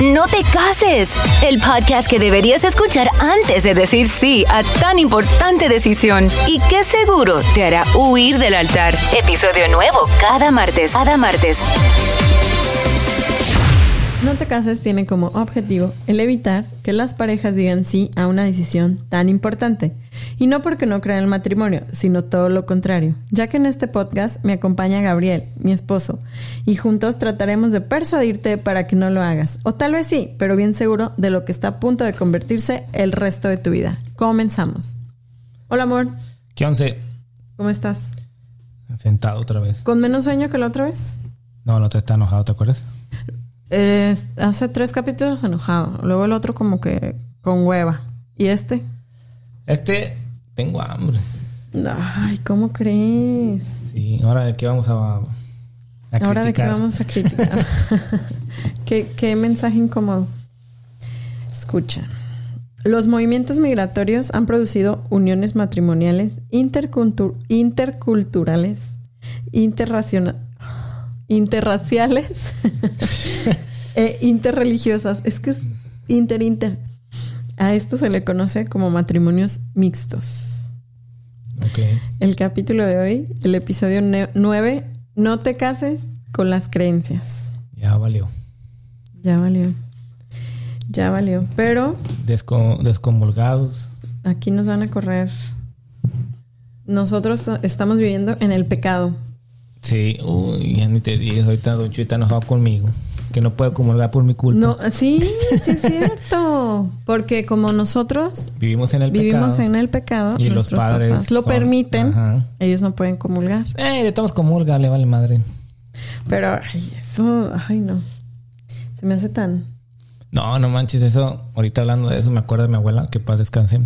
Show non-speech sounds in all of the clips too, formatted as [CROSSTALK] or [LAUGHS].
No te cases, el podcast que deberías escuchar antes de decir sí a tan importante decisión y que seguro te hará huir del altar. Episodio nuevo cada martes, cada martes. No te cases tiene como objetivo el evitar que las parejas digan sí a una decisión tan importante. Y no porque no crean el matrimonio, sino todo lo contrario, ya que en este podcast me acompaña Gabriel, mi esposo, y juntos trataremos de persuadirte para que no lo hagas. O tal vez sí, pero bien seguro de lo que está a punto de convertirse el resto de tu vida. Comenzamos. Hola amor, ¿Qué once? ¿cómo estás? Sentado otra vez. ¿Con menos sueño que la otra vez? No, el otro está enojado, ¿te acuerdas? Eh, hace tres capítulos enojado, luego el otro como que con hueva. ¿Y este? Este, tengo hambre. Ay, ¿cómo crees? Sí, ahora de qué vamos a, a Ahora de qué vamos a criticar. [LAUGHS] ¿Qué, qué mensaje incómodo. Escucha. Los movimientos migratorios han producido uniones matrimoniales intercultu- interculturales, interraciona- interraciales [LAUGHS] e interreligiosas. Es que es inter-inter. A esto se le conoce como matrimonios mixtos. Ok. El capítulo de hoy, el episodio 9, no te cases con las creencias. Ya valió. Ya valió. Ya valió. Pero Desco- descomulgados. aquí nos van a correr. Nosotros estamos viviendo en el pecado. Sí, uy, ya ni te digas, ahorita Don Chuy está enojado conmigo. Que no puede comulgar por mi culpa. No, sí, sí es cierto. Porque como nosotros Vivimos en el vivimos pecado. en el pecado, Y los padres papás lo son- permiten, Ajá. ellos no pueden comulgar. Eh, le tomas comulga, le vale madre. Pero ay, eso, ay no. Se me hace tan. No, no manches, eso. Ahorita hablando de eso, me acuerdo de mi abuela, que paz descanse.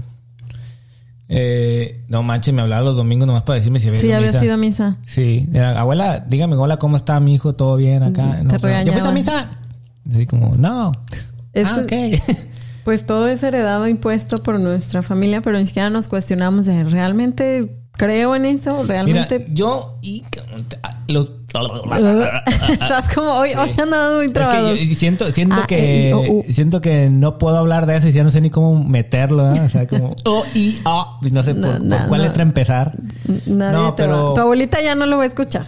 Eh, no manches, me hablaba los domingos nomás para decirme si había Sí, ido a había misa. sido misa. Sí, era, abuela, dígame, hola, ¿cómo está mi hijo? ¿Todo bien acá? Te No, pero, ¿Ya fuiste a misa? Así como, no. Es ah, que- ok. Pues todo es heredado, impuesto por nuestra familia, pero ni siquiera nos cuestionamos de realmente creo en eso, Mira, realmente. yo y los Estás como hoy, hoy andamos muy Es trabados. que siento, siento A, que E, I, O, U. siento que no puedo hablar de eso y ya no sé ni cómo meterlo, ¿eh? o sea, como [LAUGHS] O A, y no sé No, por, cuál no. letra empezar. Nadie no, te pero- va- Tu abuelita ya no lo va a escuchar.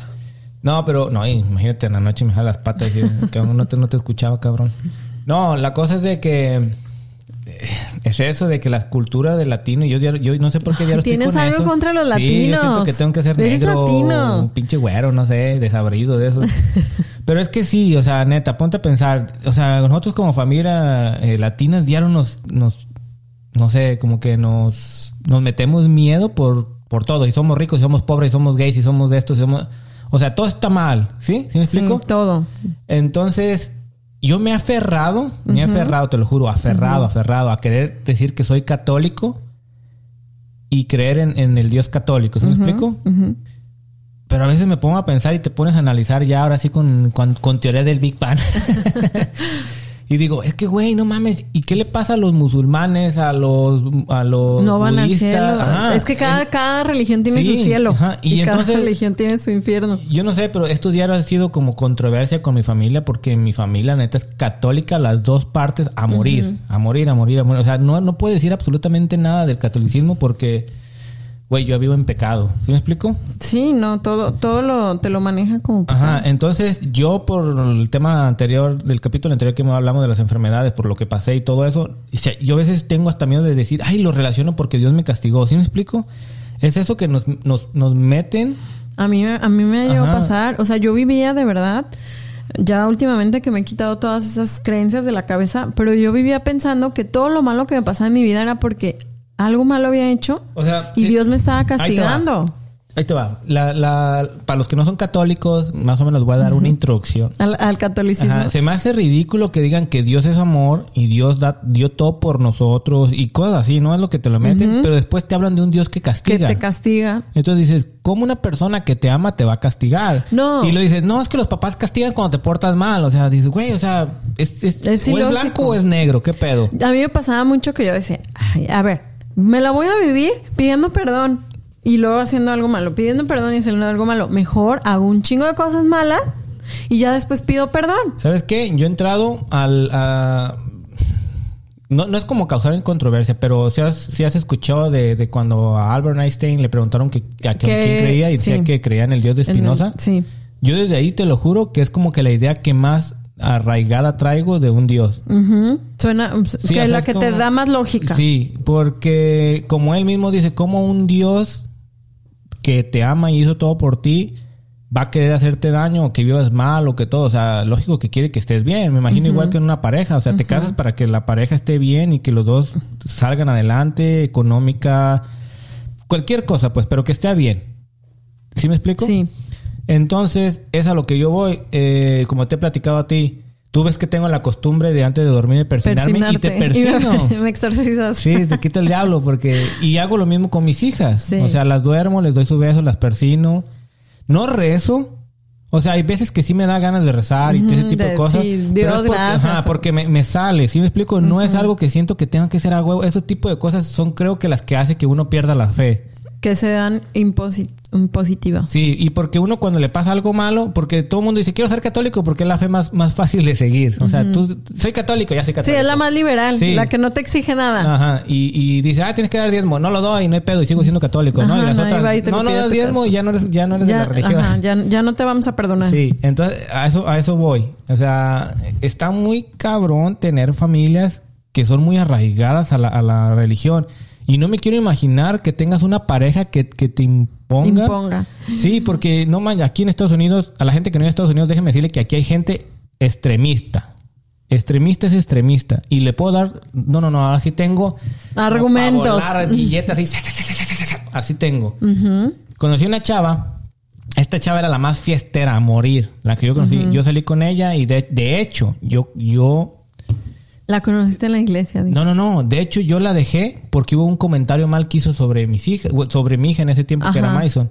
No, pero no, imagínate en la noche me jala las patas y [LAUGHS] que no te, no te escuchaba, cabrón. No, la cosa es de que eh, es eso de que la cultura de latino, yo, yo no sé por qué ya lo estoy Tienes con algo eso. contra los Sí, yo siento latinos. que tengo que ser negro, latino. un pinche güero, no sé, desabrido de eso. [LAUGHS] Pero es que sí, o sea, neta, ponte a pensar, o sea, nosotros como familia eh, latina diario nos, nos, no sé, como que nos, nos metemos miedo por, por todo. Si somos ricos, si somos pobres, si somos gays, si somos de esto, si somos... O sea, todo está mal, ¿sí? ¿Sí me Sí, explico? todo. Entonces, yo me he aferrado, me he aferrado, te lo juro, aferrado, aferrado a querer decir que soy católico y creer en, en el Dios católico, ¿sí me explico? Pero a veces me pongo a pensar y te pones a analizar ya ahora sí con, con, con teoría del Big Bang. [LAUGHS] y digo, es que güey, no mames, ¿y qué le pasa a los musulmanes, a los a los No van al budistas? cielo. Ajá. es que cada, Eh, cada religión tiene sí, su cielo. ajá. Y, Y cada entonces- religión tiene su infierno. Yo no sé, pero estos días ha sido como controversia con mi familia porque mi familia neta es católica las dos partes a morir, a morir, a morir, a morir. O sea, no, no puedo decir absolutamente nada del catolicismo porque, güey, yo vivo en pecado. ¿Sí me explico? Sí, no, todo, todo lo, te lo maneja como Ajá, entonces yo por el tema anterior, del capítulo anterior que hablamos de las enfermedades, por lo que pasé y todo eso, yo a veces tengo hasta miedo de decir, ay, lo relaciono porque Dios me castigó. ¿Sí me explico? Es eso que nos, nos, nos meten A mí, a mí me ha llegado a pasar, o sea, yo vivía de verdad, ya últimamente que me he quitado todas esas creencias de la cabeza, pero yo vivía pensando que todo lo malo que me pasaba en mi vida era porque algo malo había hecho O sea, y sí. Dios me estaba castigando. Ahí te va. La, la, para los que no son católicos, más o menos voy a dar una introducción. Al, al catolicismo. Ajá, Se me hace ridículo que digan que Dios es amor y Dios da, dio todo por nosotros y cosas así, no es lo que te lo meten, pero después te hablan de un Dios que que castiga. te castiga. Entonces dices, ¿cómo una persona que te ama te va a castigar? No. Y lo dices, no, es que los papás castigan cuando te portas mal. O sea, dices, güey, o sea, es, es, Es o ilógico. blanco o es negro, ¿qué pedo? A mí me pasaba mucho que yo decía, Ay, a ver, me la voy a vivir pidiendo perdón y luego haciendo algo malo, pidiendo perdón y haciendo algo malo. Mejor hago un chingo de cosas malas y ya después pido perdón. ¿Sabes qué? Yo he entrado al... a- No, no es como causar controversia, pero si has, si has escuchado de, de cuando a Albert Einstein le preguntaron que, a que- quién creía y decía que creía en el Dios de En el- Spinoza. sí. Yo desde ahí te lo juro que es como que la idea que más arraigada traigo de un Dios. Suena Sí, que es la que te da más lógica. Sí, porque como él mismo dice, como un Dios que te ama y hizo todo por ti va a querer hacerte daño o que vivas mal o que todo, o sea, lógico que quiere que estés bien, me imagino igual que en una pareja, o sea, te casas para que la pareja esté bien y que los dos salgan adelante, económica, cualquier cosa, pues, pero que esté bien. ¿Sí me explico? Sí. Entonces, es a lo que yo voy. Eh, como te he platicado a ti, tú ves que tengo la costumbre de antes de dormir persinarme y te Persinarte. [LAUGHS] persino. Y me, me exorcizas. Sí, te quito el diablo porque... Y hago lo mismo con mis hijas. Sí. O sea, las duermo, les doy su beso, las persino. No rezo. O sea, hay veces que sí me da ganas de rezar y todo ese Ujú, tipo de, de- cosas. sí, pero Dios, es porque, gracias. ajá, porque me, me sale. ¿Sí me explico? No es algo que siento que tenga que ser a huevo. Ese tipo de cosas son creo que las que hace que uno pierda la fe. Que sean imposi- impositivas. Sí, y porque uno cuando le pasa algo malo, porque todo el mundo dice, quiero ser católico porque es la fe más, más fácil de seguir. O sea, tú, soy católico, ya soy Sí, católico. es la más liberal, Sí. la que no te exige nada. Ajá, y, y dice, ah, tienes que dar diezmo. No lo doy, no hay pedo, y sigo siendo católico, ¿no? Y las otras, y no, no das diezmo casa. y ya no eres, ya no eres de la religión. ajá, ya, ya no te vamos a perdonar. Sí, entonces a eso, a eso voy. O sea, está muy cabrón tener familias que son muy arraigadas a la, a la religión. Y no me quiero imaginar que tengas una pareja que, que te imponga. Imponga. Sí, porque no man, aquí en Estados Unidos, a la gente que no es de Estados Unidos, déjeme decirle que aquí hay gente extremista. Extremista es extremista. Y le puedo dar, no, no, no, ahora sí tengo Argumentos. volar billetes así, así tengo. Conocí una chava. Esta chava era la más fiestera a morir, la que yo conocí. Yo salí con ella y de, de hecho, yo, yo La conociste en la iglesia. no, no, no. De hecho, yo la dejé porque hubo un comentario mal que hizo sobre mis hijas, sobre mi hija en ese tiempo que era. Mason.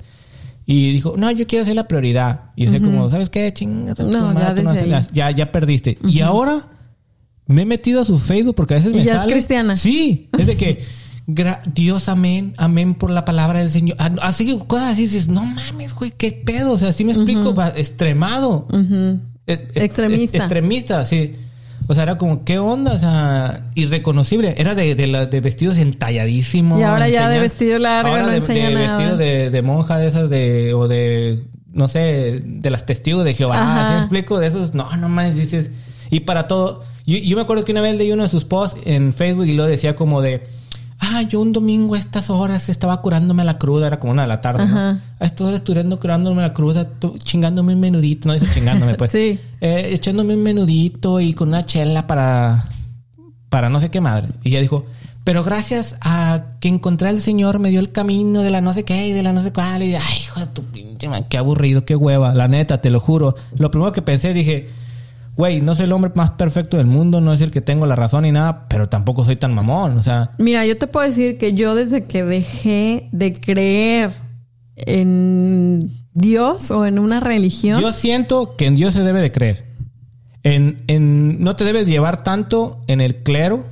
Y dijo, no, yo quiero ser la prioridad. Y decía como, ¿sabes qué? Chingas, No, ya no ya, ya perdiste. Y ahora me he metido a su Facebook porque a veces me ya es cristiana. Sí, es de que [LAUGHS] Dios, amén, amén por la palabra del Señor. Ah, Así cosas así dices, no mames, güey, qué pedo. O sea, sí me explico, Va, extremado. Es- Extremista. es- extremista, sí. O sea, era como, ¿qué onda? O sea, irreconocible. Era de, de, la- de vestidos entalladísimos. Y ahora ya de enseñan- vestido largo ahora no de, enseña de nada. vestido de, de monja de esas de... O de... No sé, de las testigos de Jehová. ¿Sí explico? De esos... No, no más dices... Y para todo... Yo, yo me acuerdo que una vez leí uno de sus posts en Facebook y lo decía como de... Ah, yo un domingo a estas horas estaba curándome la cruda, era como una de la tarde, ¿no? A estas horas estudiando curándome la cruda, chingándome un menudito, no dijo chingándome, pues. [LAUGHS] Sí. Eh, echándome un menudito y con una chela para, para no sé qué madre. Y ella dijo, pero gracias a que encontré al Señor me dio el camino de la no sé qué y de la no sé cuál. Y ay, hijo de tu pinche man, qué aburrido, qué hueva. La neta, te lo juro. Lo primero que pensé, dije, güey, no soy el hombre más perfecto del mundo, no es el que tengo la razón ni nada, pero tampoco soy tan mamón. O sea, Mira, yo te puedo decir que yo desde que dejé de creer en Dios o en una religión, Yo siento que en Dios se debe de creer. En, en- no te debes llevar tanto en el clero,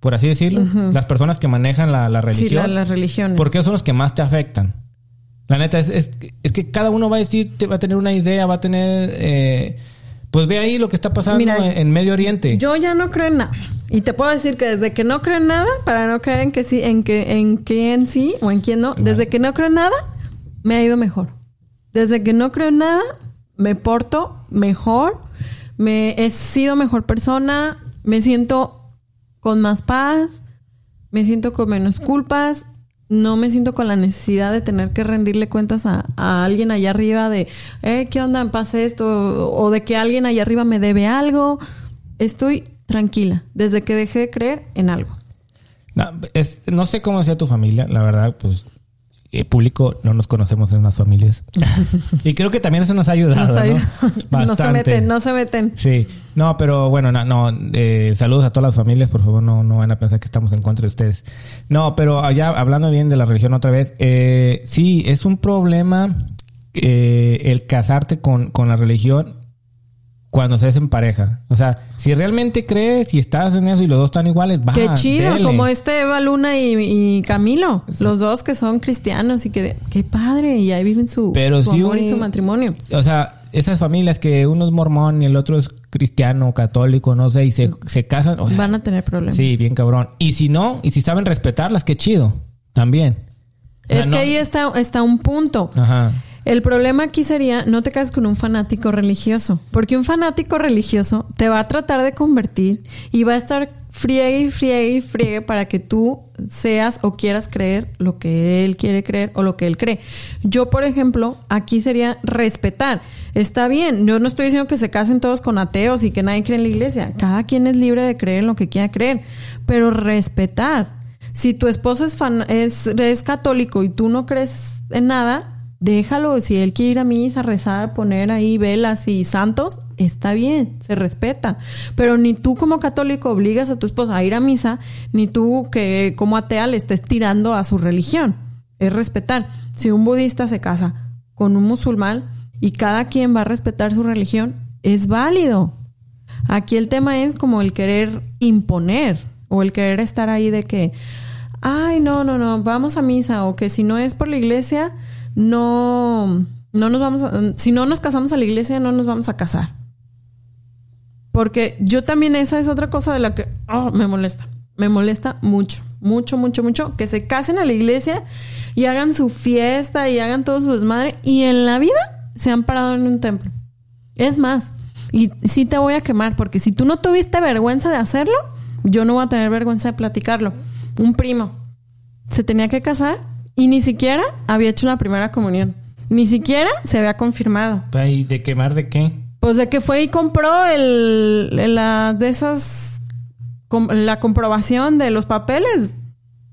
por así decirlo, las personas que manejan la, la sí, religión, la- las religiones. porque son los que más te afectan. La neta es, es, es que cada uno va a decir, te va a tener una idea, va a tener... eh, pues ve ahí lo que está pasando Mira, en, en Medio Oriente. Yo ya no creo en nada. Y te puedo decir que desde que no creo en nada, para no creer en que sí, en que en quién sí o en quién no, desde que no creo en nada, me ha ido mejor. Desde que no creo en nada, me porto mejor, me he sido mejor persona, me siento con más paz, me siento con menos culpas, no me siento con la necesidad de tener que rendirle cuentas a, a alguien allá arriba de, eh, ¿qué onda? Pasa esto, o de que alguien allá arriba me debe algo. Estoy tranquila desde que dejé de creer en algo. No, no sé cómo sea tu familia, la verdad, pues eh, público no nos conocemos en las familias. [LAUGHS] y creo que también eso nos ha ayudado, No, sé, ¿no? [LAUGHS] no se meten, no se meten. Sí, no, pero bueno, no, no, eh, saludos a todas las familias, por favor, no, no van a pensar que estamos en contra de ustedes. No, pero allá hablando bien de la religión otra vez, eh, sí, es un problema eh, el casarte con, con la religión cuando se en pareja. O sea, si realmente crees y estás en eso y los dos están iguales, va. Qué chido, dele. como este Eva Luna y, y Camilo, los dos que son cristianos y que qué padre, y ahí viven su, Pero su amor y su matrimonio. O sea, esas familias que uno es mormón y el otro es cristiano, católico, no sé, y se, se casan. o sea, Van a tener problemas. Sí, bien cabrón. Y si no, y si saben respetarlas, qué chido. También. O sea, Es no- que ahí está, está un punto. Ajá. El problema aquí sería no te cases con un fanático religioso, porque un fanático religioso te va a tratar de convertir y va a estar friegue y friegue y friegue para que tú seas o quieras creer lo que él quiere creer o lo que él cree. Yo, por ejemplo, aquí sería respetar. Está bien, yo no estoy diciendo que se casen todos con ateos y que nadie cree en la iglesia. Cada quien es libre de creer en lo que quiera creer, pero respetar. Si tu esposo es, es, es católico y tú no crees en nada, déjalo. Si él quiere ir a misa, rezar, poner ahí velas y santos, está bien, se respeta. Pero ni tú como católico obligas a tu esposa a ir a misa, ni tú que como atea le estés tirando a su religión. Es respetar. Si un budista se casa con un musulmán y cada quien va a respetar su religión, es válido. Aquí el tema es como el querer imponer o el querer estar ahí de que, ay, no, no, no, vamos a misa o que si no es por la iglesia, no, no nos vamos a, si no nos casamos a la iglesia, no nos vamos a casar. Porque yo también esa es otra cosa de la que ah, me molesta. Me molesta mucho, mucho, mucho, mucho que se casen a la iglesia y hagan su fiesta y hagan todo su desmadre y en la vida se han parado en un templo. Es más, y sí te voy a quemar porque si tú no tuviste vergüenza de hacerlo, yo no voy a tener vergüenza de platicarlo. Un primo se tenía que casar y ni siquiera había hecho la primera comunión. Ni siquiera se había confirmado. ¿Y de quemar de qué? Pues de que fue y compró el, la de esas la comprobación de los papeles.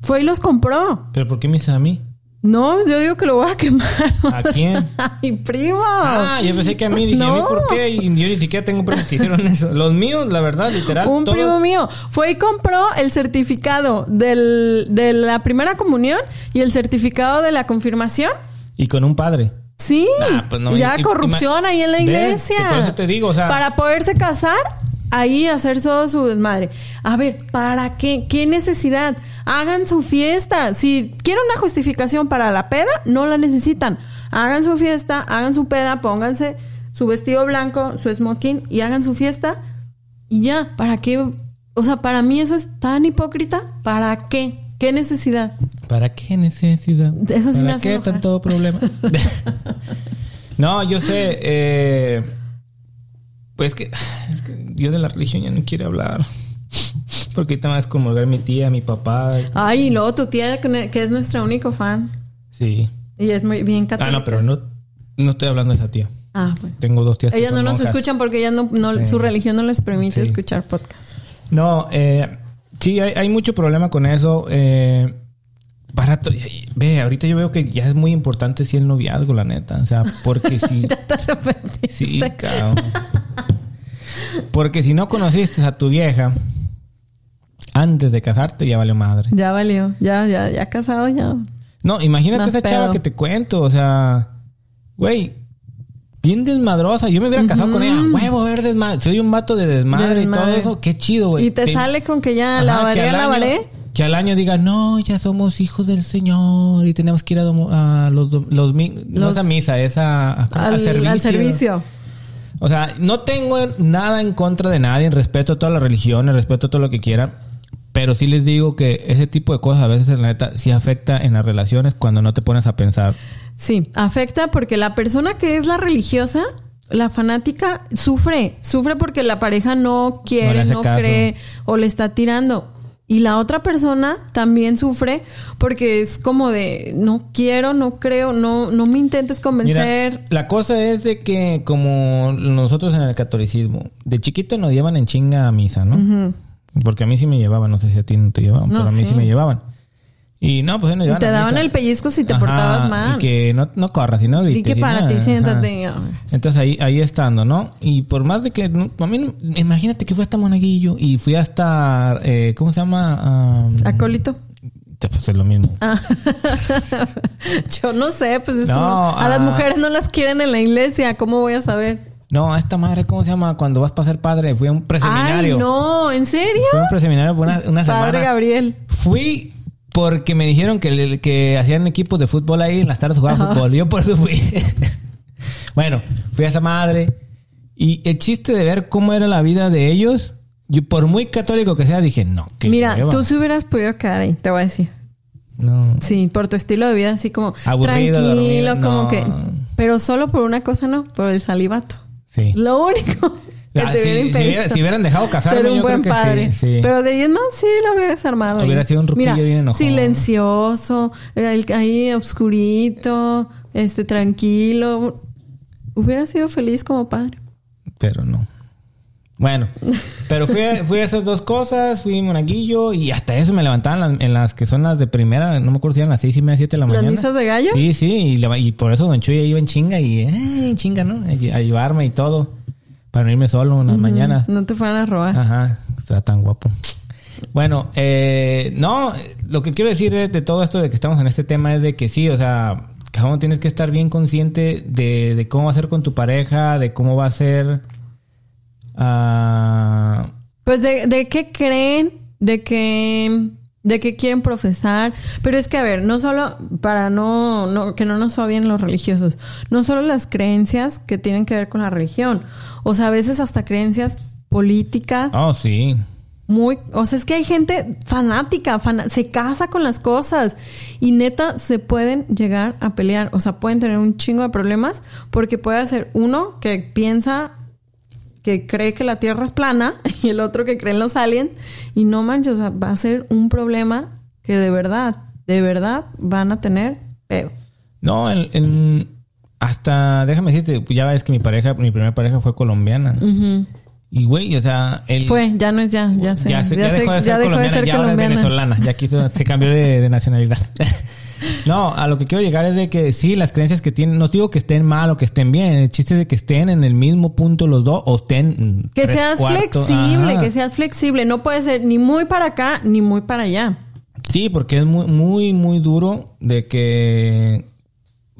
Fue y los compró. ¿Pero por qué me dices a mí? No, yo digo que lo voy a quemar. ¿A [LAUGHS] quién? Ay, primo. Ah, yo pensé que a mí. Dije, ¿a mí No. por qué? Y yo ni siquiera tengo primos que hicieron eso. Los míos, la verdad, literal. Un todos- primo mío fue y compró el certificado del, de la primera comunión y el certificado de la confirmación. Y con un padre. Sí, Nah, pues no, ya y- y- corrupción ahí en la iglesia. Por eso te digo, o sea- Para poderse casar, ahí hacer todo su desmadre. A ver, ¿para qué? ¿Qué necesidad? Hagan su fiesta. Si quieren una justificación para la peda, no la necesitan. Hagan su fiesta, hagan su peda, pónganse su vestido blanco, su smoking y hagan su fiesta. Y ya, ¿para qué? O sea, para mí eso es tan hipócrita. ¿Para qué? ¿Qué necesidad? ¿Para qué necesidad? Eso sí ¿Para me hace qué enojar. tanto problema? [LAUGHS] [LAUGHS] no, yo sé. Eh, pues que, es que Dios de la religión ya no quiere hablar. [LAUGHS] Porque ahorita me va a excomulgar mi tía, mi papá. Ay, y luego tu tía, que es nuestra único fan. Sí. Y es muy bien Ah, católica. no, pero no, no estoy hablando de esa tía. Ah, bueno. Tengo dos tías. Ellas no nos monjas. escuchan porque ellas no, no- Sí. su religión no les permite Sí. escuchar podcast. No, eh, sí, hay, hay mucho problema con eso. Eh, barato. Ve, ahorita yo veo que ya es muy importante si el noviazgo, la neta. O sea, porque [LAUGHS] si. Ya te arrepentiste. sí, cabrón. Porque si no conociste a tu vieja antes de casarte, ya valió madre. Ya valió. Ya, ya, ya casado, ya. No, imagínate Más esa chava que te cuento. O sea, güey, bien desmadrosa. Yo me hubiera casado con ella. Huevo, ver, desmadre. Soy un vato de desmadre, y todo eso. Qué chido, güey. Y te sale con que ya Ajá, que al año- lavaré. Que al año diga, no, ya somos hijos del Señor y tenemos que ir a, a los, los, mi- no Los- es a misa, es a, a- Al, al servicio. al servicio. O sea, no tengo nada en contra de nadie, respeto a todas las religiones, respeto a todo lo que quieran, pero sí les digo que ese tipo de cosas a veces en la neta sí afecta en las relaciones cuando no te pones a pensar. Sí, afecta porque la persona que es la religiosa, la fanática, sufre. Sufre porque la pareja no quiere, no, cree o le está tirando. Y la otra persona también sufre porque es como de no quiero, no creo, no, no me intentes Mira, convencer. la cosa es de que como nosotros en el catolicismo, de chiquito nos llevan en chinga a misa, ¿no? Porque a mí sí me llevaban, no sé si a ti no te llevaban, No, pero a mí sí. sí. me llevaban. Y no, pues nos Y te a daban el pellizco si te Ajá, portabas mal. Y que no, no corras, y no grites. Y que para ti siéntate. Entonces ahí, ahí estando, ¿no? Y por más de que... no- a mí, no- imagínate que fui hasta Monaguillo y fui hasta... eh, ¿Cómo se llama? Ah, Acólito. pues es lo mismo. Ah. [LAUGHS] Yo no sé, pues es No, a las ah. mujeres no las quieren en la iglesia, ¿cómo voy a saber? No, esta madre, ¿cómo se llama? Cuando vas para ser padre. Fui a un preseminario. Ay, no, ¿en serio? Fui a un preseminario por una, una Padre semana. Gabriel. Fui porque me dijeron que, que hacían equipos de fútbol ahí en las tardes jugaba fútbol. Yo por eso fui. [LAUGHS] Bueno, fui a esa madre. Y el chiste de ver cómo era la vida de ellos, yo por muy católico que sea, dije, no, que Mira, tú si hubieras podido quedar ahí, te voy a decir. No. Sí, por tu estilo de vida, así como Aburrido, tranquilo, dormido, como no. que. Pero solo por una cosa no, por el salivato. Sí. Lo único que Ah, te si, hubiera si impedido hubiera- si hubieran dejado casarme, ser un yo buen creo que padre. sí. sí. Pero de no, sí lo hubieras armado. Hubiera ahí. sido un ruquillo Mira, bien enojón. silencioso, eh, ahí obscurito, este tranquilo. Hubiera sido feliz como padre. Pero no. Bueno, [LAUGHS] pero fui a, fui a esas dos cosas, fui monaguillo y hasta eso me levantaban las- en las que son las de primera, no me acuerdo si eran las seis y media, siete de la ¿Las mañana. misas de gallo? Sí, sí, y, y por eso Don Chuy iba en chinga y eh, chinga, ¿no? A, a llevarme y todo, para no irme solo en las mañanas. No te fueran a robar. Ajá, está tan guapo. Bueno, eh, no, lo que quiero decir de, de todo esto de que estamos en este tema es de que sí, o sea, cabrón, tienes que estar bien consciente de, de cómo va a ser con tu pareja, de cómo va a ser... ah, Pues de, de qué creen, de qué, de qué quieren profesar. Pero es que, a ver, no solo para no, no, que no nos odien los religiosos, no solo las creencias que tienen que ver con la religión. O sea, a veces hasta creencias políticas. oh, sí. Muy, o sea, es que hay gente fanática, se casa con las cosas y neta se pueden llegar a pelear, o sea, pueden tener un chingo de problemas porque puede ser uno que piensa que cree que la Tierra es plana [LAUGHS] y el otro que cree en los aliens y no manches, o sea, va a ser un problema que de verdad, de verdad van a tener pedo. No, en, en- hasta, déjame decirte, ya ves que mi pareja, mi primera pareja fue colombiana. Y güey, o sea, él... Fue, ya no es ya, ya sé. ya, se- ya dejó de ser ya dejó colombiana, ya ahora es venezolana. Ya quiso, se cambió de, de nacionalidad. [LAUGHS] no, a lo que quiero llegar es de que sí, las creencias que tienen, no digo que estén mal o que estén bien, el chiste es de que estén en el mismo punto los dos o estén... mm, Que tres seas flexible, Ajá. que seas flexible. No puede ser ni muy para acá ni muy para allá. Sí, porque es muy, muy, muy duro de que...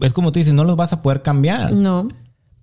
Es como tú dices, no los vas a poder cambiar. No.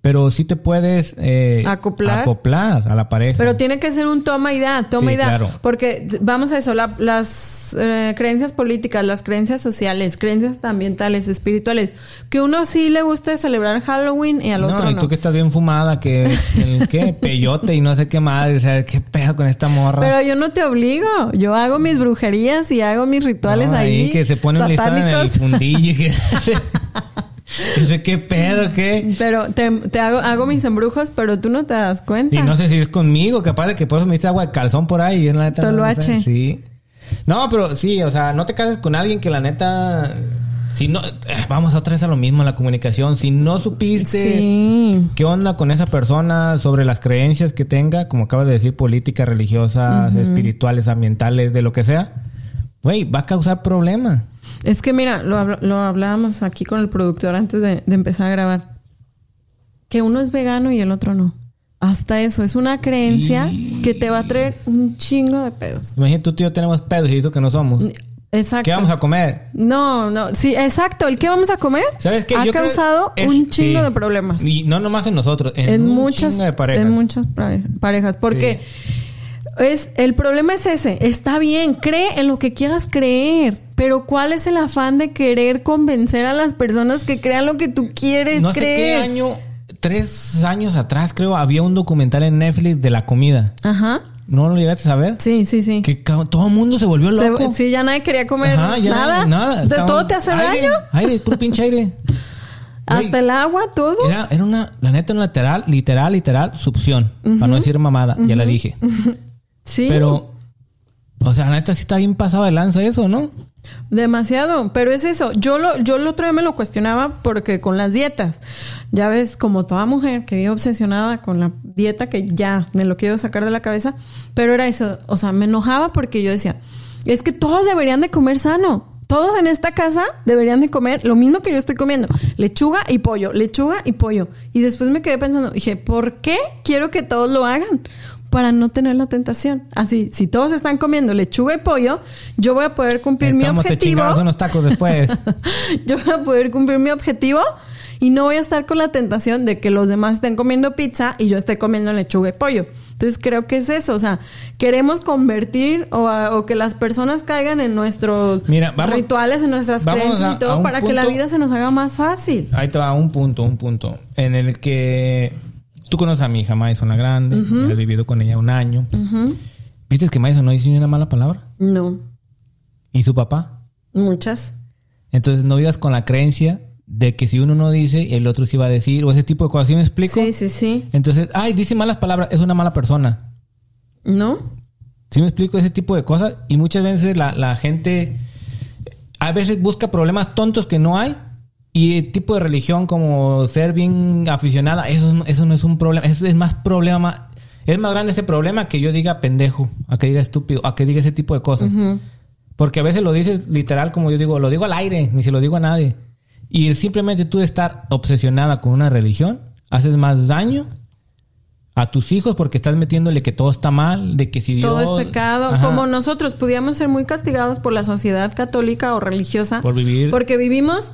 Pero sí te puedes... eh, Acoplar. acoplar a la pareja. Pero tiene que ser un toma y da, toma Sí, y da. claro. Porque vamos a eso, la- las eh, creencias políticas, las creencias sociales, creencias ambientales, espirituales, que uno sí le gusta celebrar Halloween y al no, otro y no. tú que estás bien fumada, que el qué, [LAUGHS] peyote y no sé qué más, o sea, qué pedo con esta morra. Pero yo no te obligo. Yo hago mis brujerías y hago mis rituales No, ahí. que se pone un listón en el fundillo y que [LAUGHS] [LAUGHS] [LAUGHS] dice qué pedo, qué. Pero te, te hago, hago mis embrujos, pero tú no te das cuenta. Y no sé si es conmigo, capaz de que por eso me diste agua de calzón por ahí. y en la neta, no, no sé. Sí. No, pero sí, o sea, no te cases con alguien que la neta. Si no. eh, Vamos otra vez a lo mismo, la comunicación. Si no supiste. Sí. ¿Qué onda con esa persona sobre las creencias que tenga? Como acabas de decir, políticas, religiosas, espirituales, ambientales, de lo que sea. Güey, va a causar problemas. Es que mira, lo, habl- lo hablábamos aquí con el productor antes de, de empezar a grabar. Que uno es vegano y el otro no. Hasta eso, es una creencia Y- que te va a traer un chingo de pedos. Imagínate, tú y yo tenemos pedos y eso que no somos. Exacto. ¿Qué vamos a comer? No, no, sí, exacto. ¿El qué vamos a comer? ¿Sabes qué? Ha Yo causado es- un chingo sí. de problemas. Y no nomás en nosotros, en, en un muchas de parejas. en muchas pare- parejas porque es el problema es ese está bien cree en lo que quieras creer pero cuál es el afán de querer convencer a las personas que crean lo que tú quieres no sé qué creer año, tres años atrás creo, había un documental en Netflix de la comida. ajá ¿No lo llegaste a saber? sí sí sí Que todo el mundo se volvió Se- loco. sí ya nadie quería comer Ajá, ya nada nada. de todo te hace aire, daño Aire, puro pinche aire. [LAUGHS] Hasta el agua todo Era, era una, la neta, una literal, literal, literal, succión. Para no decir mamada, ya la dije. [LAUGHS] sí Pero, o sea, la neta sí está bien pasado de lanza eso, ¿no? Demasiado, pero es eso. Yo lo, yo el otro día me lo cuestionaba porque con las dietas, ya ves, como toda mujer que vive obsesionada con la dieta que ya me lo quiero sacar de la cabeza, pero era eso, o sea, me enojaba porque yo decía, es que todos deberían de comer sano. Todos en esta casa deberían de comer lo mismo que yo estoy comiendo, lechuga y pollo, lechuga y pollo. Y después me quedé pensando, dije, ¿por qué quiero que todos lo hagan? Para no tener la tentación. Así, si todos están comiendo lechuga y pollo, yo voy a poder cumplir mi Estamos te objetivo. chingados unos tacos después. [LAUGHS] yo voy a poder cumplir mi objetivo Y no voy a estar con la tentación de que los demás estén comiendo pizza y yo esté comiendo lechuga y pollo. Entonces creo que es eso, o sea, queremos convertir o, a- o que las personas caigan en nuestros Mira, vamos- rituales, en nuestras creencias y todo para que la vida se nos haga más fácil. Ahí te va un punto, un punto. En el que tú conoces a mi hija Madison la Grande. y Has vivido con ella un año. ¿Viste que Madison no dice ni una mala palabra? No, ¿Y su papá? muchas. Entonces no vivas con la creencia de que si uno no dice, el otro sí va a decir. O ese tipo de cosas. ¿Sí me explico? Sí, sí, sí. Entonces, ay, dice malas palabras. Es una mala persona. ¿No? ¿Sí me explico? Ese tipo de cosas. Y muchas veces la, la gente a veces busca problemas tontos que no hay. Y el tipo de religión como ser bien aficionada, eso, no- eso no es un problema. Eso es más problema. Es más grande ese problema que yo diga pendejo, a que diga estúpido, a que diga ese tipo de cosas. Porque a veces lo dices literal, como yo digo, lo digo al aire, ni se lo digo a nadie. Y simplemente tú estar obsesionada con una religión, haces más daño a tus hijos porque estás metiéndole que todo está mal, de que si Todo Dios... es pecado. Ajá. Como nosotros pudiéramos ser muy castigados por la sociedad católica o religiosa. Por vivir- Porque vivimos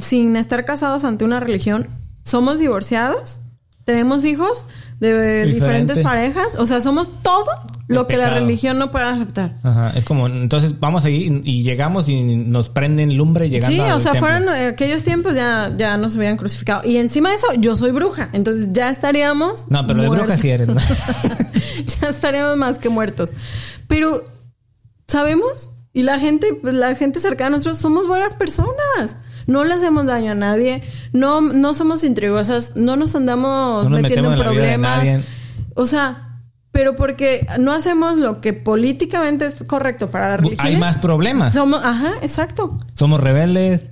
sin estar casados ante una religión. Somos divorciados. Tenemos hijos de Diferente. diferentes parejas. O sea, somos todo lo El que la religión no puede aceptar. Ajá, es como, entonces vamos ahí y, llegamos y nos prenden lumbre llegando Sí, o sea, templo. fueron eh, aquellos tiempos ya, ya nos hubieran crucificado. Y encima de eso, yo soy bruja. Entonces ya estaríamos. No, pero de bruja sí eres. ¿no? [LAUGHS] ya estaríamos más que muertos. Pero, ¿sabemos? Y la gente, pues, la gente cercana a nosotros somos buenas personas. No le hacemos daño a nadie. No, no somos intrigosas. No nos andamos No nos metiendo en problemas. O sea, pero porque no hacemos lo que políticamente es correcto para la religión. Hay más problemas. Somos, ajá, exacto. Somos rebeldes.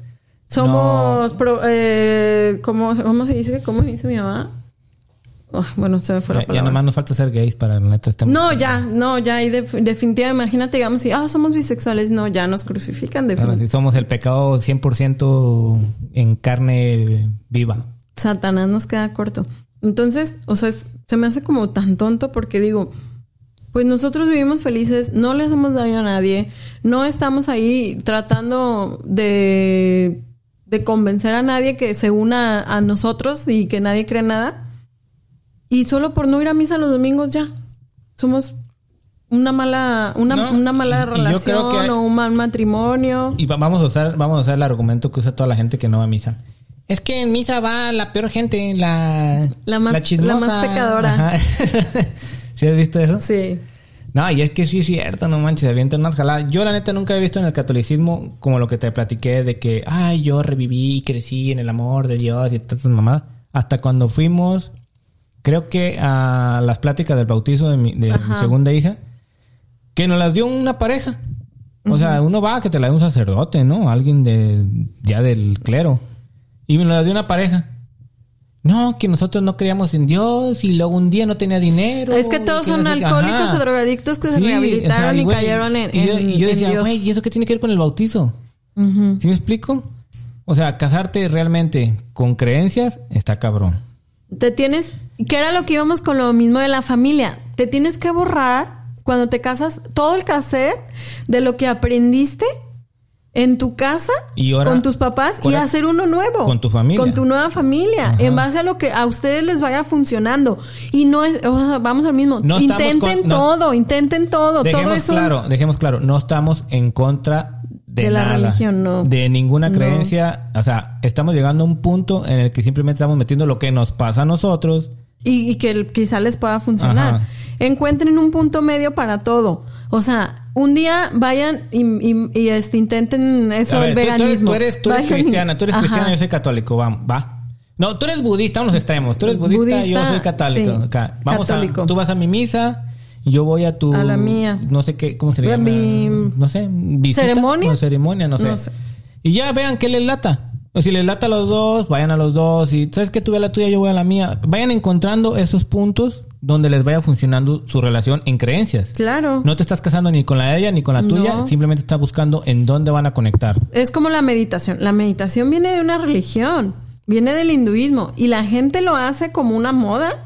Somos, pro- eh, ¿cómo, ¿cómo se dice? ¿Cómo dice mi mamá? Bueno, se me fue la Ya, ya palabra. nomás nos falta ser gays para neta. estamos- No, ya, no, ya, y def- definitivamente, imagínate, digamos, y, ah, somos bisexuales, no, ya nos crucifican, definitivamente. sí, somos el pecado 100% en carne viva. Satanás nos queda corto. Entonces, o sea, es- se me hace como tan tonto porque digo, pues nosotros vivimos felices, no le hacemos daño a nadie, no estamos ahí tratando de, de convencer a nadie que se una a nosotros y que nadie cree nada. Y solo por no ir a misa los domingos ya. Somos una mala, una, No, una mala relación creo que hay- o un mal matrimonio. Y va- vamos a usar, vamos a usar el argumento que usa toda la gente que no va a misa. Es que en misa va la peor gente, la La más- chismosa. la más pecadora. [LAUGHS] ¿Sí has visto eso? Sí. No, y es que sí es cierto, no manches, se avientan unas jaladas. Yo la neta nunca he visto en el catolicismo como lo que te platiqué de que, ay, yo reviví y crecí en el amor de Dios y todas esas mamadas. Hasta cuando fuimos, creo que a las pláticas del bautizo de mi, de mi Ajá. segunda hija, que nos las dio una pareja. O sea, uno va a que te la dé un sacerdote, ¿no? Alguien de ya del clero. Y me las dio una pareja. No, que nosotros no creíamos en Dios y luego un día no tenía dinero. Es que todos son no sé qué. alcohólicos Ajá. o drogadictos que se rehabilitaron o sea, y cayeron en, y yo, en- y yo en decía, güey, ¿y eso qué tiene que ver con el bautizo? Ujú. ¿Sí me explico? O sea, casarte realmente con creencias está cabrón. Te tienes, que era lo que íbamos con lo mismo de la familia. Te tienes que borrar cuando te casas todo el cassette de lo que aprendiste en tu casa Y ahora- con tus papás y hacer uno nuevo. con tu familia. Con tu nueva familia. Ajá. En base a lo que a ustedes les vaya funcionando. Y no es, o sea, vamos al mismo. No intenten con- no. todo, intenten todo. todo Dejemos eso. claro, dejemos claro, no estamos en contra de, De la nada, religión, no. De ninguna No. creencia. O sea, estamos llegando a un punto en el que simplemente estamos metiendo lo que nos pasa a nosotros. Y, y que el- quizá les pueda funcionar. Ajá. Encuentren un punto medio para todo. O sea, un día vayan y, y- y, este, intenten eso tú- tú, eres, veganismo. tú eres, tú eres cristiana, tú eres Ajá. cristiana, yo soy católico, vamos, va. No, tú eres budista, unos extremos. Tú eres budista, Budista, yo soy católico. sí, Acá. Vamos católico. a, tú vas a mi misa, yo voy a tu, A la mía. no sé qué, cómo se le A llama, mi- no sé, visita, ¿Ceremonia? ceremonia, no sé. No sé. Y ya vean qué les lata. O si les lata a los dos, vayan a los dos. Y sabes que tú ve a la tuya, yo voy a la mía. Vayan encontrando esos puntos donde les vaya funcionando su relación en creencias. Claro. No te estás casando ni con la de ella ni con la tuya, No. simplemente estás buscando en dónde van a conectar. Es como la meditación. La meditación viene de una religión, viene del hinduismo y la gente lo hace como una moda.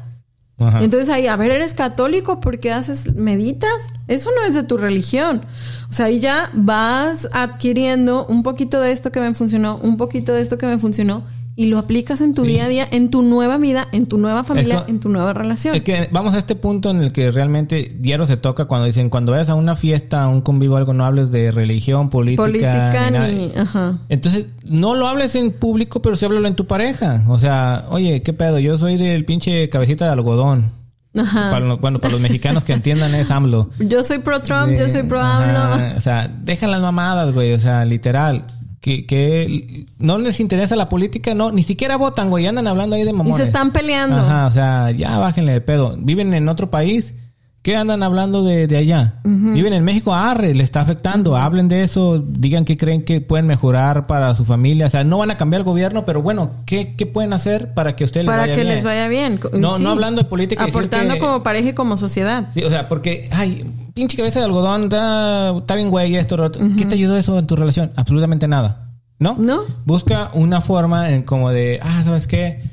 Entonces ahí, a ver, eres católico, ¿por qué haces, meditas? Eso no es de tu religión. O sea, ahí ya vas adquiriendo un poquito de esto que me funcionó, un poquito de esto que me funcionó y lo aplicas en tu Sí. día a día, en tu nueva vida, en tu nueva familia, en tu nueva relación. Es que vamos a este punto en el que realmente diario se toca cuando dicen cuando vayas a una fiesta, a un convivio, algo, no hables de religión, política. Política ni ni... Ajá. Entonces, no lo hables en público, pero sí háblalo en tu pareja. O sea, oye, ¿qué pedo? Yo soy del pinche cabecita de algodón. Ajá. Para bueno, para los mexicanos que entiendan es AMLO. Yo soy pro Trump, yo soy pro Ajá, AMLO. O sea, dejan las mamadas, güey. O sea, literal. Que, que no les interesa la política, no, ni siquiera votan, güey. Andan hablando ahí de Y mamones. se están peleando. Ajá, o sea, ya bájenle de pedo. Viven en otro país. ¿Qué andan hablando de, de allá? Viven en México, arre, le está afectando. Hablen de eso, digan que creen que pueden mejorar para su familia. O sea, no van a cambiar el gobierno, pero bueno, ¿qué, qué pueden hacer para que ustedes les Para vaya que bien? les vaya bien. No, Sí. no hablando de política. Aportando que- como pareja y como sociedad. Sí, o sea, porque, ay, pinche cabeza de algodón, está, está bien güey esto, lo otro. ¿qué te ayudó eso en tu relación? Absolutamente nada. ¿No? No. Busca una forma en como de, ah, ¿sabes qué?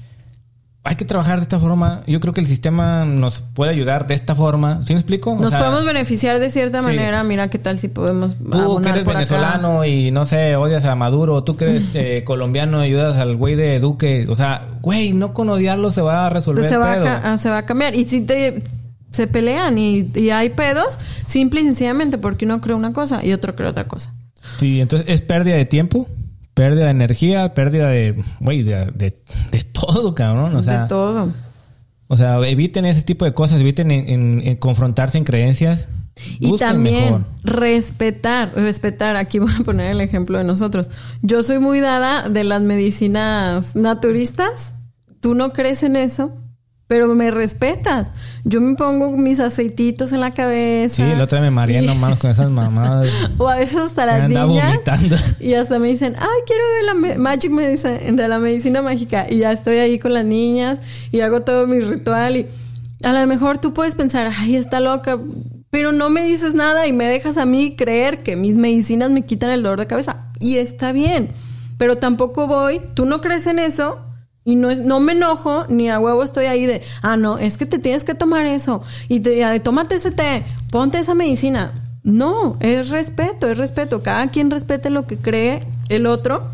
Hay que trabajar de esta forma. Yo creo que el sistema nos puede ayudar de esta forma. ¿Sí me explico? O Nos sea, podemos beneficiar de cierta sí. manera. Mira qué tal si podemos Tú que eres por acá. venezolano y no sé, odias a Maduro, tú que eres [LAUGHS] eh, colombiano y ayudas al güey de Duque. O sea, güey, no con odiarlo se va a resolver se el va, a, pedo. ca- ah, se va a cambiar. Y si te se pelean y, y hay pedos, simple y sencillamente porque uno cree una cosa y otro cree otra cosa. Sí, entonces es pérdida de tiempo, pérdida de energía, pérdida de, güey, de, de, de todo, cabrón. O sea, de todo. o sea, eviten ese tipo de cosas, eviten en, en- en confrontarse en creencias. Y Busquen también mejor. respetar, respetar. Aquí voy a poner el ejemplo de nosotros. Yo soy muy dada de las medicinas naturistas. Tú no crees en eso, pero me respetas. Yo me pongo mis aceititos en la cabeza. Sí, el otro me mareé Y- nomás con esas mamadas. [LAUGHS] O a veces hasta las niñas. vomitando. Y hasta me dicen, ay, quiero de la Magic Medicine, de la medicina mágica. Y ya estoy ahí con las niñas y hago todo mi ritual. Y a lo mejor tú puedes pensar, ay, está loca. Pero no me dices nada y me dejas a mí creer que mis medicinas me quitan el dolor de cabeza. Y está bien. Pero tampoco voy, tú no crees en eso. Y no, no me enojo, ni a huevo estoy ahí de, ah, no, es que te tienes que tomar eso. Y te, ay, tómate ese té, ponte esa medicina. No, es respeto, es respeto. Cada quien respete lo que cree el otro.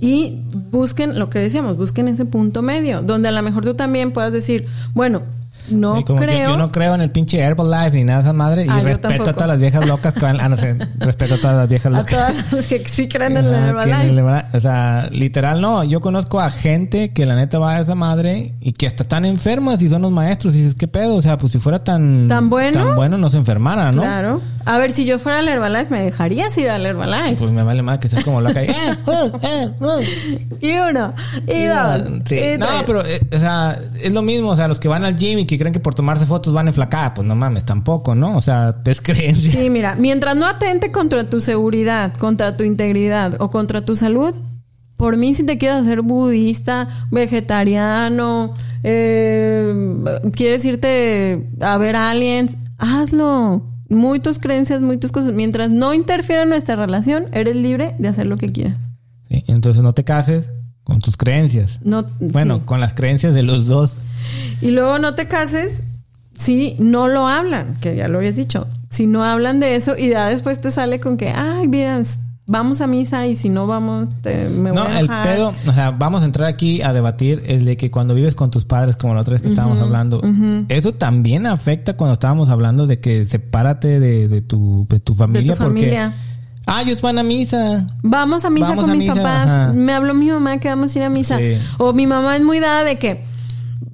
Y busquen, lo que decíamos, busquen ese punto medio, donde a lo mejor tú también puedas decir, bueno, no Sí, creo. Yo, no creo en el pinche Herbalife ni nada de esa madre. Y Ah, yo respeto a todas las viejas locas que van. Ah, no sé. [LAUGHS] Respeto a todas las viejas a locas. todas las que sí creen en el Herbalife. O sea, literal, no. Yo conozco a gente que la neta va a esa madre y que hasta están enfermas y son los maestros. Y dices, ¿qué pedo? O sea, pues si fuera tan... ¿Tan bueno? Tan bueno no se enfermara, ¿no? Claro. A ver, si yo fuera al Herbalife, me dejarías ir al Herbalife. Pues me vale más que seas como loca. y, [LAUGHS] "Eh, eh, uh". Y uno, y dos, Sí. y No, pero, eh, o sea, es lo mismo. O sea, los que van al gym y que creen que por tomarse fotos van a enflacar, pues no mames, tampoco, ¿no? O sea, es creencia. Sí, mira, mientras no atente contra tu seguridad, contra tu integridad o contra tu salud, por mí si te quieres hacer budista, vegetariano, eh, quieres irte a ver aliens, hazlo. Muy tus creencias, muy tus cosas. Mientras no interfiera en nuestra relación, eres libre de hacer lo que quieras. Sí, Entonces no te cases con tus creencias. No, Bueno, sí. con las creencias de los dos. Y luego no te cases si no lo hablan, que ya lo habías dicho. Si no hablan de eso y ya después te sale con que, ay, mira, vamos a misa y si no vamos, te- me voy No, a el enojar. pedo, o sea, vamos a entrar aquí a debatir el de que cuando vives con tus padres, como la otra vez que estábamos hablando, eso también afecta cuando estábamos hablando de que sepárate de, de tu, de tu familia. porque, familia. ah, ellos van a misa. Vamos a misa Vamos con a mis misa, papás. ajá. Me habló mi mamá que vamos a ir a misa. Sí. O mi mamá es muy dada de que,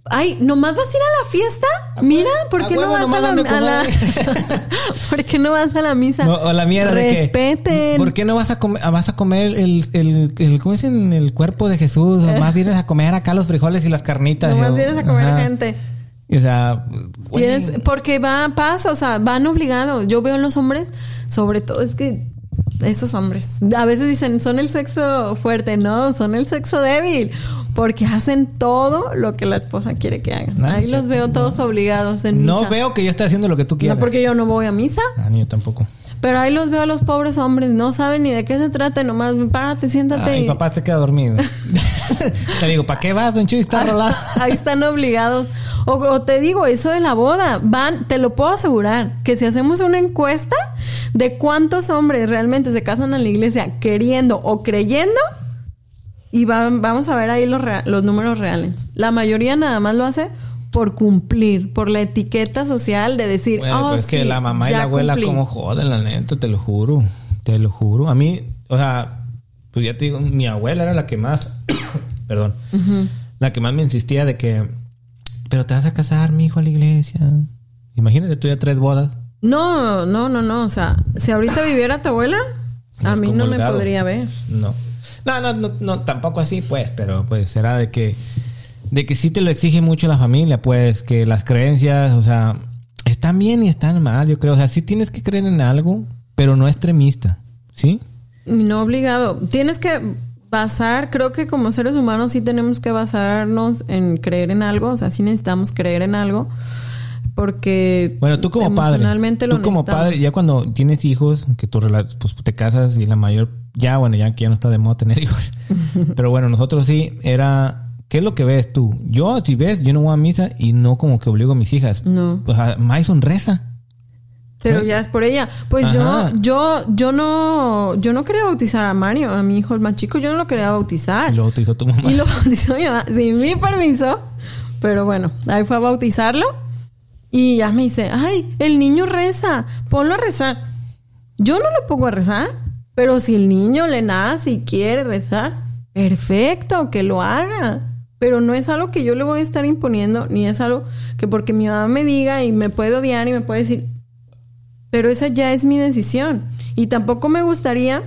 ay, ¿nomás vas a ir a la fiesta? Mira, ¿por qué no vas a la, a la- [LAUGHS] ¿Por qué no vas a la misa? No, o la mierda de que, Respeten. ¿Por qué no vas a comer, vas a comer el, el, el ¿cómo dicen? El cuerpo de Jesús. O más vienes a comer acá los frijoles y las carnitas. Nomás Yo, vienes a comer ajá. gente. O sea, Tienes- porque va, pasa, o sea, van obligados. Yo veo en los hombres, sobre todo es que esos hombres, a veces dicen, son el sexo fuerte, no, son el sexo débil, porque hacen todo lo que la esposa quiere que hagan. No, Ahí no los veo todos obligados en no misa. veo que yo esté haciendo lo que tú quieras. No porque yo no voy a misa, Ah, ni yo tampoco. pero ahí los veo a los pobres hombres, no saben ni de qué se trata, nomás párate, siéntate. Ah, y- mi papá se queda dormido. [LAUGHS] te digo, ¿para qué vas, don Chuy? Está rolado. [LAUGHS] Ahí están obligados. O, o te digo, eso de la boda, van, te lo puedo asegurar, que si hacemos una encuesta de cuántos hombres realmente se casan en la iglesia queriendo o creyendo, y va- vamos a ver ahí los, los números reales. La mayoría nada más lo hace por cumplir, por la etiqueta social de decir, Bueno, oh, pues es que sí, la mamá y la abuela cumplí". como joden, la neta, te lo juro. Te lo juro. A mí, o sea, pues ya te digo, mi abuela era la que más, [COUGHS] perdón, la que más me insistía de que, pero te vas a casar, mi hijo, a la iglesia. Imagínate, tú ya tres bodas. No, no, no, no. O sea, si ahorita viviera tu abuela, a mí no me podría ver. No. No, no, no, no, tampoco así, pues, pero pues será de que, de que sí te lo exige mucho la familia, pues, que las creencias, o sea, están bien y están mal, yo creo. O sea, sí tienes que creer en algo, pero no extremista, ¿sí? No obligado. Tienes que basar, creo que como seres humanos sí tenemos que basarnos en creer en algo, o sea, sí necesitamos creer en algo, porque Bueno, tú como padre, lo tú como padre, ya cuando tienes hijos, que tú pues te casas y la mayor, ya bueno, ya que ya no está de moda tener [LAUGHS] hijos, [LAUGHS] pero bueno, nosotros sí, era, ¿qué es lo que ves tú? Yo, si ves, yo no voy a misa y no como que obligo a mis hijas. No. O sea, Maison reza. Pero ¿Eh? ya es por ella. Pues Ajá. yo, yo, yo no, yo no quería bautizar a Mario, a mi hijo el más chico, yo no lo quería bautizar. Y te hizo tu mamá. Y lo [LAUGHS] bautizó mi mamá, sin mi permiso. Pero bueno, ahí fue a bautizarlo. Y ya me dice, ay, el niño reza, ponlo a rezar. Yo no lo pongo a rezar, pero si el niño le nace y quiere rezar, perfecto, que lo haga. Pero no es algo que yo le voy a estar imponiendo, ni es algo que porque mi mamá me diga y me puede odiar y me puede decir, pero esa ya es mi decisión. Y tampoco me gustaría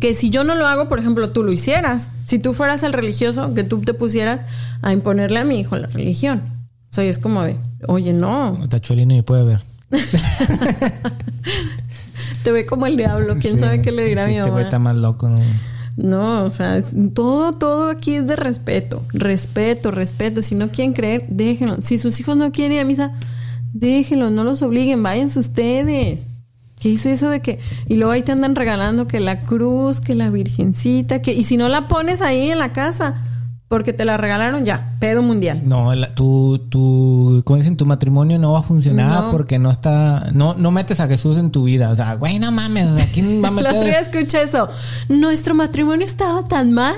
que si yo no lo hago, por ejemplo, tú lo hicieras. Si tú fueras el religioso, que tú te pusieras a imponerle a mi hijo la religión. O sea, es como de, oye, no, Tacholino y puede ver. [LAUGHS] te ve como el diablo, quién Sí, sabe qué le dirá a mi Este mamá. está más loco, ¿no? No, o sea, todo, todo aquí es de respeto. Respeto, respeto. Si no quieren creer, déjenlo. Si sus hijos no quieren ir a misa, déjenlos, no los obliguen, váyanse ustedes. ¿Qué es eso de que? Y luego ahí te andan regalando que la cruz, que la virgencita, que... Y si no la pones ahí en la casa, porque te la regalaron ya, pedo mundial. No, la- tu, tu, ¿cómo dicen? Tu matrimonio no va a funcionar No. porque no está, no, no metes a Jesús en tu vida. O sea, güey, no mames, o sea, ¿quién va a [LAUGHS] La otra meter? escuché eso. Nuestro matrimonio estaba tan mal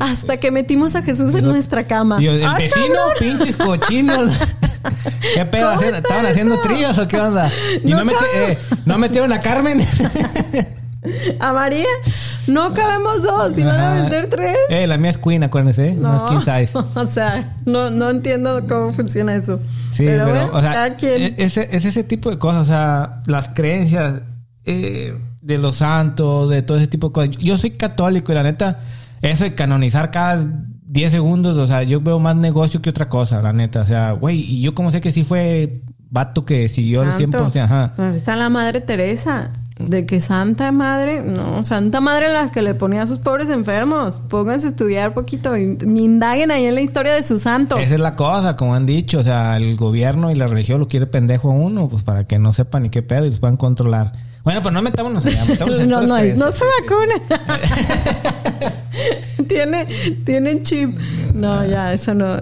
hasta que metimos a Jesús en nuestra cama. Digo, el ¡Ah, vecino, cabrón! pinches cochinos. [LAUGHS] ¿Qué pedo? ¿Cómo ¿Hacían- está ¿Estaban eso? haciendo tríos o qué onda? ¿Y no, No, meti- eh, ¿no metieron a Carmen? [LAUGHS] A María, no cabemos dos, y van a vender tres. Eh, la mía es queen, acuérdense. No, es king size. [LAUGHS] o sea, no, no entiendo cómo funciona eso. Sí, pero, pero, bueno, o sea, cada quien. e- es ese tipo de cosas, o sea, las creencias eh, de los santos, de todo ese tipo de cosas. Yo soy católico y la neta, eso de canonizar cada 10 segundos, o sea, yo veo más negocio que otra cosa, la neta. O sea, güey, y yo como sé que sí fue vato que siguió el Santo. 100%, ajá. Pues está la madre Teresa. De que Santa Madre, no, Santa Madre la que le ponía a sus pobres enfermos. Pónganse a estudiar poquito indaguen ahí en la historia de sus santos. Esa es la cosa, como han dicho, o sea, el gobierno y la religión lo quiere pendejo a uno, pues para que no sepan ni qué pedo y los puedan controlar. Bueno, pues no metámonos allá, metámonos [LAUGHS] No, no, creencias. no se vacuna. [LAUGHS] tiene, tiene chip. No, ya, eso no,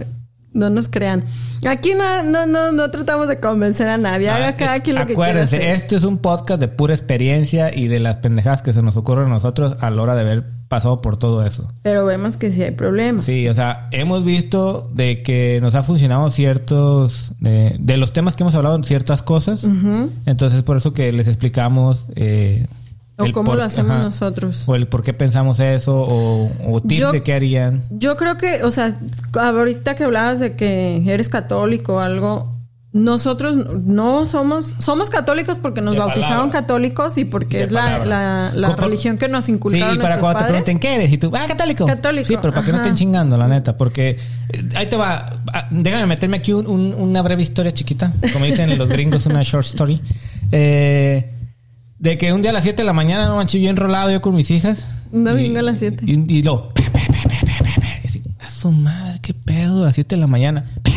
no nos crean. Aquí no, no, no, no tratamos de convencer a nadie. Haga Ah, cada quien lo que quiera Acuérdense, esto es un podcast de pura experiencia y de las pendejadas que se nos ocurren a nosotros a la hora de haber pasado por todo eso. Pero vemos que sí hay problemas. Sí, o sea, hemos visto de que nos ha funcionado ciertos, de, de los temas que hemos hablado, ciertas cosas. Entonces, por eso que les explicamos. eh, O el cómo por- lo hacemos ajá, nosotros. O el por qué pensamos eso, o, o tips Yo- de qué harían. Yo creo que, o sea, ahorita que hablabas de que eres católico o algo, nosotros no somos, somos católicos porque nos De bautizaron palabra. católicos y porque De es la, palabra. la, la religión que nos Sí, inculcaron y para cuando te padres. pregunten qué eres, y tú, ah, católico. Católico, Sí, pero para que no ajá. estén chingando, la neta, porque eh, ahí te va. ah, Déjame meterme aquí un- un- una breve historia chiquita, como dicen los gringos, una short story. Eh, de que un día a las 7 de la mañana, no manches, yo enrolado yo con mis hijas. Un domingo Y- a las 7. Y, y luego, pe, pe, pe, pe. Y a su madre, qué pedo, a las 7 de la mañana. Pe.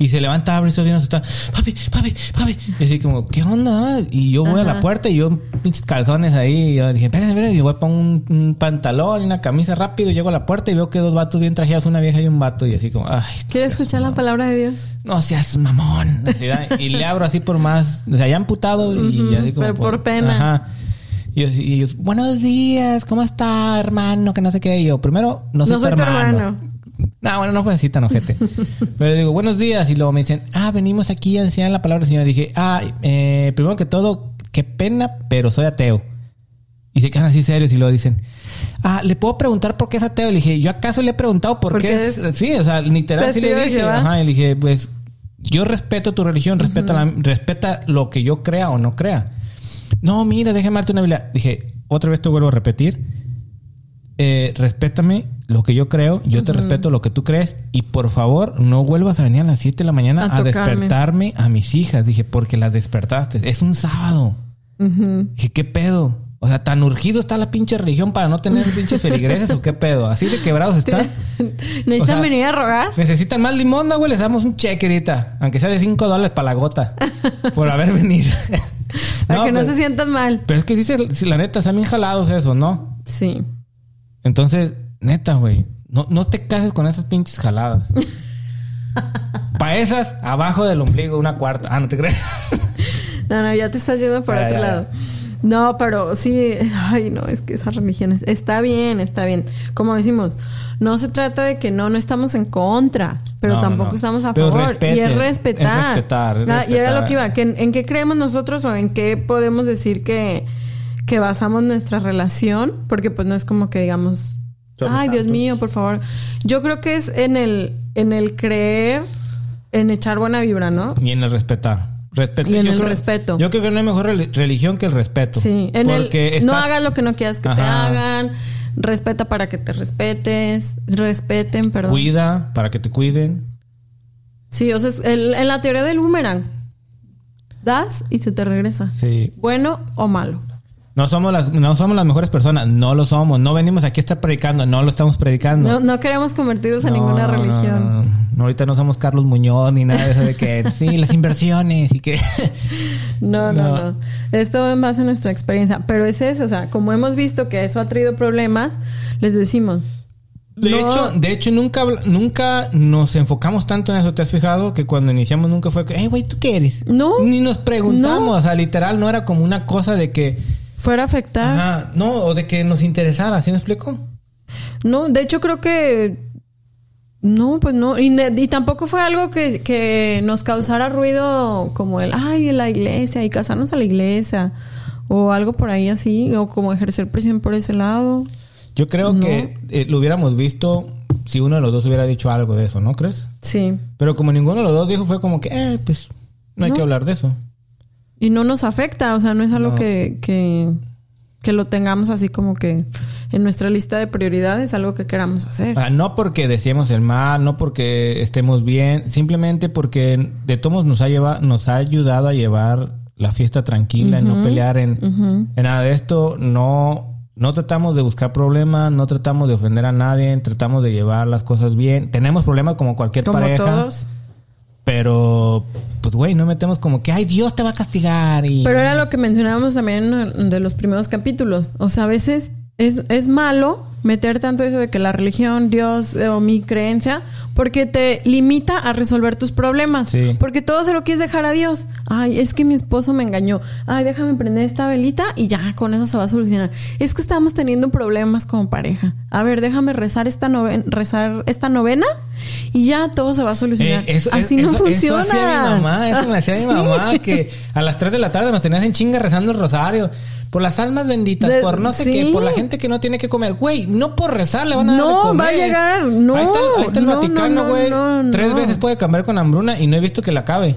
Y se levanta, abre y bien asustada. Papi, papi, papi. Y así como, ¿qué onda? Y yo voy a la puerta y yo pinches calzones ahí. Y yo dije, espérenme, espérenme. Y voy a poner un, un pantalón y una camisa rápido. Llego a la puerta y veo que dos vatos bien trajeados, una vieja y un vato. Y así como, ay. ¿Quieres escuchar la palabra de Dios? No seas mamón. Y le abro así por más. O sea, ya amputado y Ujú, así como. pero por pena. Ajá. Y ellos, y ellos, buenos días, ¿cómo está, hermano? Que no sé qué. Y yo, primero, no soy, No tu soy tu hermano. No, bueno, no fue así tan ojete. [LAUGHS] Pero digo, buenos días. Y luego me dicen, ah, venimos aquí a enseñar la palabra del Señor. dije, ah, eh, primero que todo, qué pena, pero soy ateo. Y se quedan así serios y luego dicen, ah, ¿le puedo preguntar por qué es ateo? Le dije, ¿yo acaso le he preguntado por, ¿Por qué qué es? es Sí, o sea, literal sí le dije. Ajá, y le dije, pues, yo respeto tu religión, respeta, la- respeta lo que yo crea o no crea. No, mira, déjame darte una Biblia. Dije, otra vez te vuelvo a repetir. Eh, respétame lo que yo creo, yo te respeto lo que tú crees y por favor no vuelvas a venir a las 7 de la mañana A despertarme a mis hijas. Dije, porque las despertaste. Es un sábado. Dije, ¿qué pedo? O sea, tan urgido está la pinche religión para no tener pinches feligreses o qué pedo. Así de quebrados [LAUGHS] están. ¿Necesitan O sea, venir a rogar? Necesitan más limón, ¿no, güey. Les damos un cheque ahorita. Aunque sea de 5 dólares para la gota. por haber venido. [LAUGHS] Para que no pero- se sientan mal. Pero es que sí, sí, la neta, están bien jalados eso, ¿no? Sí. Entonces, neta, güey. No, no te cases con esas pinches jaladas. [LAUGHS] para esas, abajo del ombligo, una cuarta. Ah, no te crees. No, no, ya te estás yendo por Ya, otro ya, ya. lado. No, pero sí, ay, no, es que esas religiones, está bien, está bien. Como decimos, no se trata de que no, no estamos en contra, pero No, tampoco no. estamos a Pero favor. respete, y es es respetar. respetar, es Ah, Y era lo que iba, que en, en qué creemos nosotros o en qué podemos decir que, que basamos nuestra relación, porque pues no es como que digamos, Somos ay, Dios santos. mío, por favor. Yo creo que es en el, en el creer, en echar buena vibra, ¿no? Y en el respetar. Respeto. Y en Yo el creo- respeto. Yo creo que no hay mejor reli- religión que el respeto. Sí, en Porque el no hagas lo que no quieras que te hagan, respeta para que te respetes, respeten, perdón. Cuida para que te cuiden. Sí, o sea, el- en la teoría del boomerang, das y se te regresa. Sí. Bueno o malo. No somos las, no somos las mejores personas. No lo somos. No venimos aquí a estar predicando. No lo estamos predicando. No, no queremos convertirnos en No, ninguna no, religión. Ahorita no somos Carlos Muñoz ni nada de eso de que [LAUGHS] sí, las inversiones y que. [LAUGHS] No, no, No. Esto en base a nuestra experiencia. Pero es eso, o sea, como hemos visto que eso ha traído problemas, les decimos. De hecho, de hecho nunca, nunca nos enfocamos tanto en eso. ¿Te has fijado? Que cuando iniciamos nunca fue que, hey, güey, ¿tú qué eres? No. Ni nos preguntamos. O sea, literal, no era como una cosa de que, fuera a afectar. ajá, no, o de que nos interesara. ¿Sí me explico? No, de hecho creo que no, pues no, y, ne- y tampoco fue algo que, que nos causara ruido como el, ay, la iglesia y casarnos a la iglesia o algo por ahí así, o como ejercer presión por ese lado. Yo creo No. que eh, lo hubiéramos visto si uno de los dos hubiera dicho algo de eso, ¿no crees? Sí. Pero como ninguno de los dos dijo, fue como que, eh, pues, no hay No. que hablar de eso. Y no nos afecta, o sea, no es algo No. que, que, que lo tengamos así como que en nuestra lista de prioridades, algo que queramos hacer. Ah, no porque deseemos el mal, no porque estemos bien, simplemente porque de todos nos ha llevado, nos ha ayudado a llevar la fiesta tranquila, en no pelear en, en nada de esto, no, no tratamos de buscar problemas, no tratamos de ofender a nadie, tratamos de llevar las cosas bien. Tenemos problemas como cualquier como pareja, todos. Pero pues güey, no metemos como que ay Dios te va a castigar y Pero era lo que mencionábamos también de los primeros capítulos. O sea, a veces es, es malo meter tanto eso de que la religión, Dios eh, o mi creencia, porque te limita a resolver tus problemas. Sí. Porque todo se lo quieres dejar a Dios. Ay, es que mi esposo me engañó. Ay, déjame prender esta velita y ya con eso se va a solucionar. Es que estamos teniendo problemas como pareja. A ver, déjame rezar esta novena, rezar esta novena y ya todo se va a solucionar. Eh, eso, Así es- no eso- funciona. Eso hacía mi mamá, eso me hacía mi [LAUGHS] mamá, que a las 3 de la tarde nos tenías en chinga rezando el rosario. Por las almas benditas, De- por no sé sí. qué, por la gente que no tiene que comer. Güey, no por rezar le van a dar de No, comer. va a llegar, no, Ahí está, el- ahí está el no, Vaticano, no, no, güey. no, Tres no. veces puede cambiar con hambruna y no he visto que la acabe.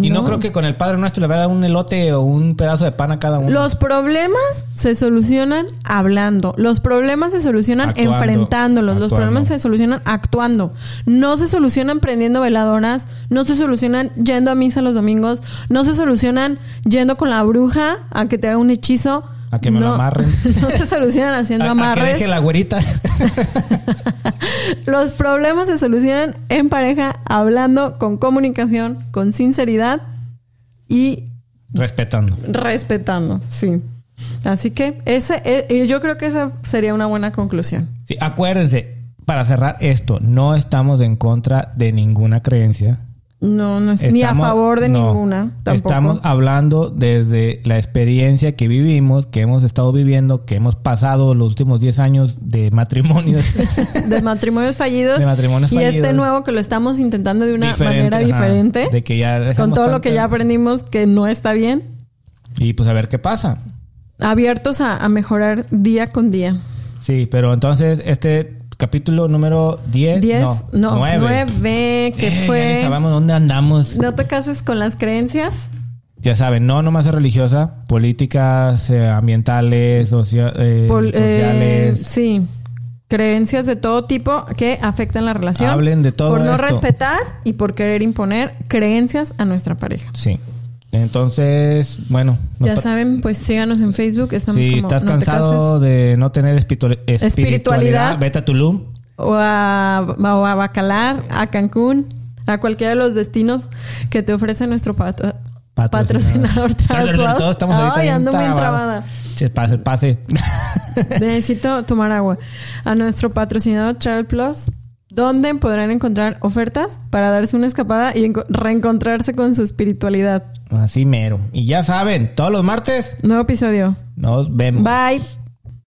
Y no, No. creo que con el Padre Nuestro le va a dar un elote o un pedazo de pan a cada uno. Los problemas se solucionan hablando. Los problemas se solucionan Actuando, enfrentándolos. Los problemas se solucionan actuando. No se solucionan prendiendo veladoras. No se solucionan yendo a misa los domingos. No se solucionan yendo con la bruja a que te haga un hechizo. A que me lo amarren. [LAUGHS] No se solucionan haciendo a, a que amarres. la güerita. [LAUGHS] Los problemas se solucionan en pareja, hablando con comunicación, con sinceridad y Respetando. respetando, sí. Así que ese, eh, yo creo que esa sería una buena conclusión. Sí, acuérdense, para cerrar esto, no estamos en contra de ninguna creencia. No, no es ni a favor de no. ninguna. Tampoco. Estamos hablando desde la experiencia que vivimos, que hemos estado viviendo, que hemos pasado los últimos 10 años de matrimonio. [LAUGHS] de matrimonios fallidos. De matrimonios y este fallidos. nuevo que lo estamos intentando de una Diferente, manera ajá. diferente. De que ya con todo lo que ya aprendimos que no está bien. Y pues a ver qué pasa. Abiertos a, a mejorar día con día. Sí, pero entonces este capítulo número 10, 10, no, no, 9. 9, que Eh, Ya ni fue... sabemos dónde andamos. No te cases con las creencias. Ya saben, no nomás es religiosa, políticas eh, ambientales, socia- eh, Pol- eh, sociales. sí. Creencias de todo tipo que afectan la relación. Hablen de todo Por no esto. respetar y por querer imponer creencias a nuestra pareja. Sí. Entonces, bueno. Ya saben, pues síganos en Facebook. Estamos si como estás No cansado de no tener espiritu- espiritualidad, Espiritualidad. vete a Tulum. O a, o a Bacalar, a Cancún, a cualquiera de los destinos que te ofrece nuestro patro- patrocinador Travel estamos ahorita Ay, ando trabados. trabada. Pase, pase. Necesito tomar agua. A nuestro patrocinador Travel Plus, donde podrán encontrar ofertas para darse una escapada y enco- reencontrarse con su espiritualidad. Así mero. Y ya saben, todos los martes Nuevo episodio. nos vemos. Bye.